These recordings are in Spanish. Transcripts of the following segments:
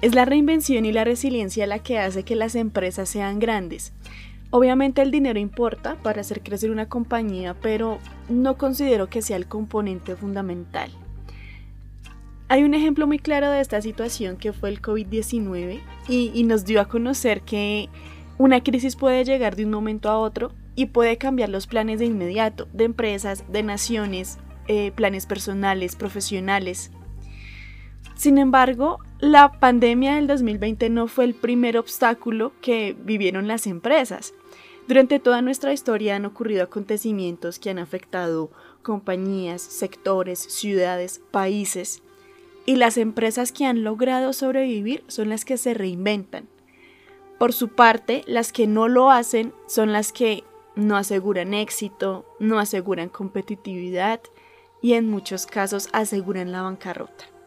Es la reinvención y la resiliencia la que hace que las empresas sean grandes. Obviamente el dinero importa para hacer crecer una compañía, pero no considero que sea el componente fundamental. Hay un ejemplo muy claro de esta situación que fue el COVID-19 y, nos dio a conocer que una crisis puede llegar de un momento a otro y puede cambiar los planes de inmediato, de empresas, de naciones, eh, planes personales, profesionales. Sin embargo, la pandemia del 2020 no fue el primer obstáculo que vivieron las empresas. Durante toda nuestra historia han ocurrido acontecimientos que han afectado compañías, sectores, ciudades, países y las empresas que han logrado sobrevivir son las que se reinventan. Por su parte, las que no lo hacen son las que no aseguran éxito, no aseguran competitividad y en muchos casos aseguran la bancarrota.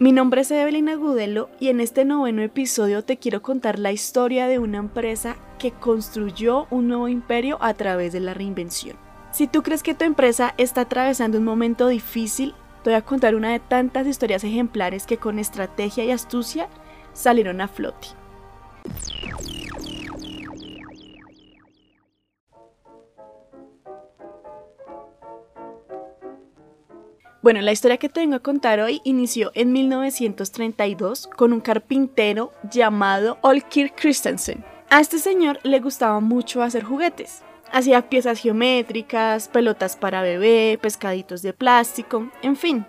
Mi nombre es Evelyn Agudelo y en este noveno episodio te quiero contar la historia de una empresa que construyó un nuevo imperio a través de la reinvención. Si tú crees que tu empresa está atravesando un momento difícil, te voy a contar una de tantas historias ejemplares que con estrategia y astucia salieron a flote. Bueno, la historia que te vengo a contar hoy inició en 1932 con un carpintero llamado Olkir Christensen. A este señor le gustaba mucho hacer juguetes. Hacía piezas geométricas, pelotas para bebé, pescaditos de plástico, en fin.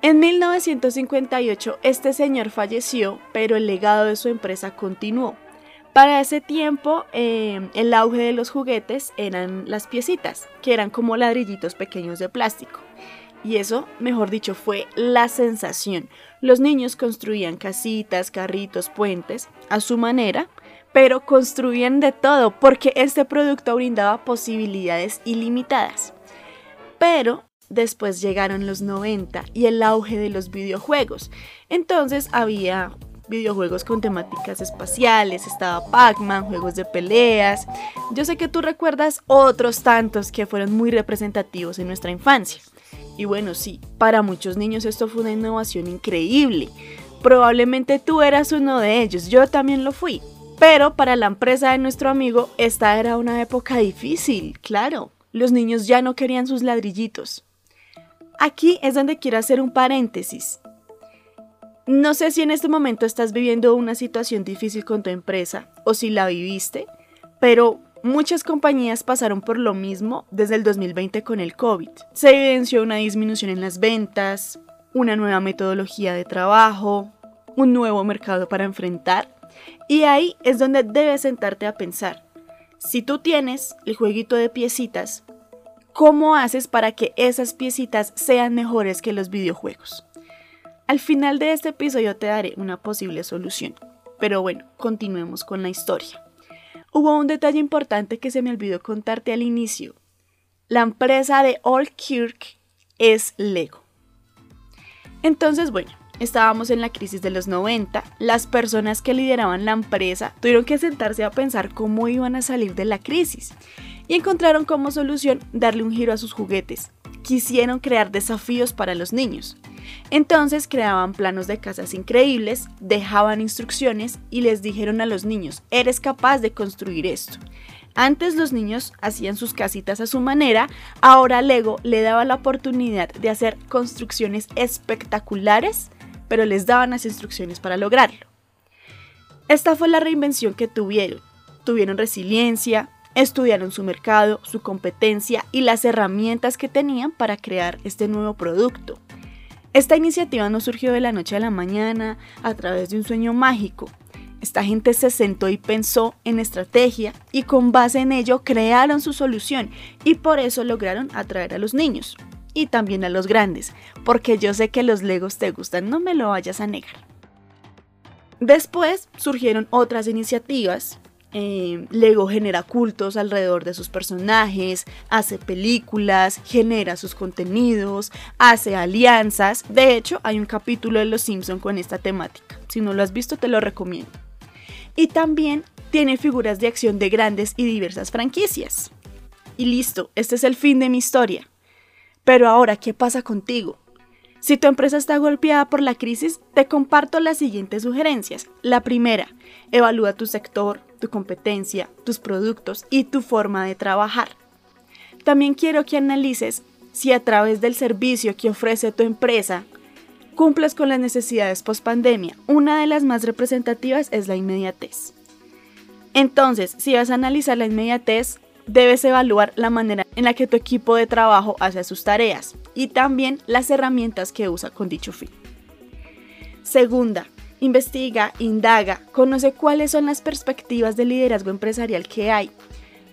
En 1958 este señor falleció, pero el legado de su empresa continuó. Para ese tiempo, eh, el auge de los juguetes eran las piecitas, que eran como ladrillitos pequeños de plástico. Y eso, mejor dicho, fue la sensación. Los niños construían casitas, carritos, puentes, a su manera, pero construían de todo porque este producto brindaba posibilidades ilimitadas. Pero después llegaron los 90 y el auge de los videojuegos. Entonces había videojuegos con temáticas espaciales, estaba Pac-Man, juegos de peleas. Yo sé que tú recuerdas otros tantos que fueron muy representativos en nuestra infancia. Y bueno, sí, para muchos niños esto fue una innovación increíble. Probablemente tú eras uno de ellos, yo también lo fui. Pero para la empresa de nuestro amigo, esta era una época difícil, claro. Los niños ya no querían sus ladrillitos. Aquí es donde quiero hacer un paréntesis. No sé si en este momento estás viviendo una situación difícil con tu empresa o si la viviste, pero muchas compañías pasaron por lo mismo desde el 2020 con el COVID. Se evidenció una disminución en las ventas, una nueva metodología de trabajo, un nuevo mercado para enfrentar y ahí es donde debes sentarte a pensar. Si tú tienes el jueguito de piecitas, ¿cómo haces para que esas piecitas sean mejores que los videojuegos? Al final de este episodio te daré una posible solución. Pero bueno, continuemos con la historia. Hubo un detalle importante que se me olvidó contarte al inicio. La empresa de Old Kirk es Lego. Entonces, bueno, Estábamos en la crisis de los 90, las personas que lideraban la empresa tuvieron que sentarse a pensar cómo iban a salir de la crisis y encontraron como solución darle un giro a sus juguetes. Quisieron crear desafíos para los niños. Entonces creaban planos de casas increíbles, dejaban instrucciones y les dijeron a los niños, eres capaz de construir esto. Antes los niños hacían sus casitas a su manera, ahora Lego le daba la oportunidad de hacer construcciones espectaculares pero les daban las instrucciones para lograrlo. Esta fue la reinvención que tuvieron. Tuvieron resiliencia, estudiaron su mercado, su competencia y las herramientas que tenían para crear este nuevo producto. Esta iniciativa no surgió de la noche a la mañana a través de un sueño mágico. Esta gente se sentó y pensó en estrategia y con base en ello crearon su solución y por eso lograron atraer a los niños y también a los grandes, porque yo sé que los Legos te gustan, no me lo vayas a negar. Después surgieron otras iniciativas. Eh, Lego genera cultos alrededor de sus personajes, hace películas, genera sus contenidos, hace alianzas. De hecho, hay un capítulo de Los Simpson con esta temática. Si no lo has visto, te lo recomiendo. Y también tiene figuras de acción de grandes y diversas franquicias. Y listo, este es el fin de mi historia. Pero ahora, ¿qué pasa contigo? Si tu empresa está golpeada por la crisis, te comparto las siguientes sugerencias. La primera, evalúa tu sector, tu competencia, tus productos y tu forma de trabajar. También quiero que analices si a través del servicio que ofrece tu empresa cumples con las necesidades post pandemia. Una de las más representativas es la inmediatez. Entonces, si vas a analizar la inmediatez, debes evaluar la manera en la que tu equipo de trabajo hace sus tareas y también las herramientas que usa con dicho fin. Segunda, investiga, indaga, conoce cuáles son las perspectivas de liderazgo empresarial que hay.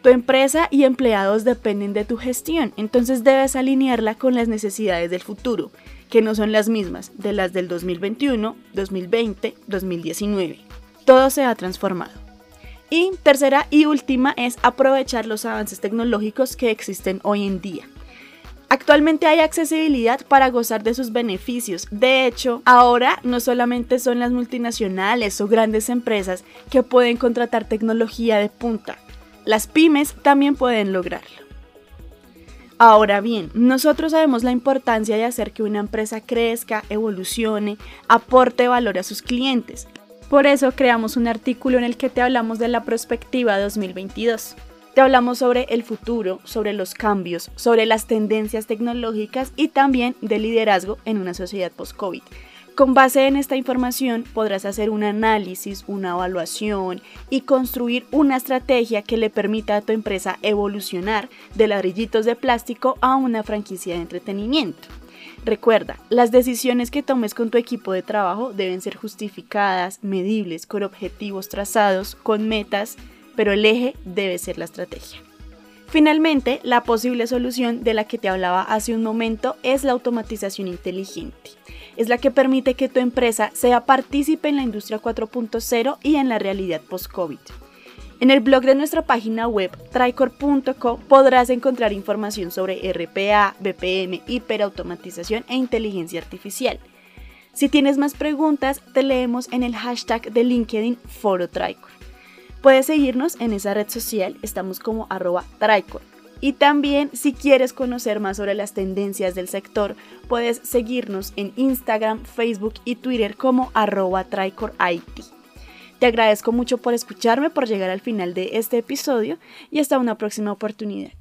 Tu empresa y empleados dependen de tu gestión, entonces debes alinearla con las necesidades del futuro, que no son las mismas de las del 2021, 2020, 2019. Todo se ha transformado. Y tercera y última es aprovechar los avances tecnológicos que existen hoy en día. Actualmente hay accesibilidad para gozar de sus beneficios. De hecho, ahora no solamente son las multinacionales o grandes empresas que pueden contratar tecnología de punta, las pymes también pueden lograrlo. Ahora bien, nosotros sabemos la importancia de hacer que una empresa crezca, evolucione, aporte valor a sus clientes. Por eso creamos un artículo en el que te hablamos de la perspectiva 2022. Te hablamos sobre el futuro, sobre los cambios, sobre las tendencias tecnológicas y también del liderazgo en una sociedad post-COVID. Con base en esta información podrás hacer un análisis, una evaluación y construir una estrategia que le permita a tu empresa evolucionar de ladrillitos de plástico a una franquicia de entretenimiento. Recuerda, las decisiones que tomes con tu equipo de trabajo deben ser justificadas, medibles, con objetivos trazados, con metas, pero el eje debe ser la estrategia. Finalmente, la posible solución de la que te hablaba hace un momento es la automatización inteligente. Es la que permite que tu empresa sea partícipe en la industria 4.0 y en la realidad post-COVID. En el blog de nuestra página web tricor.co podrás encontrar información sobre RPA, BPM, hiperautomatización e inteligencia artificial. Si tienes más preguntas, te leemos en el hashtag de LinkedIn Foro Tricor. Puedes seguirnos en esa red social, estamos como arroba Tricor. Y también si quieres conocer más sobre las tendencias del sector, puedes seguirnos en Instagram, Facebook y Twitter como arroba TricorIT. Te agradezco mucho por escucharme, por llegar al final de este episodio y hasta una próxima oportunidad.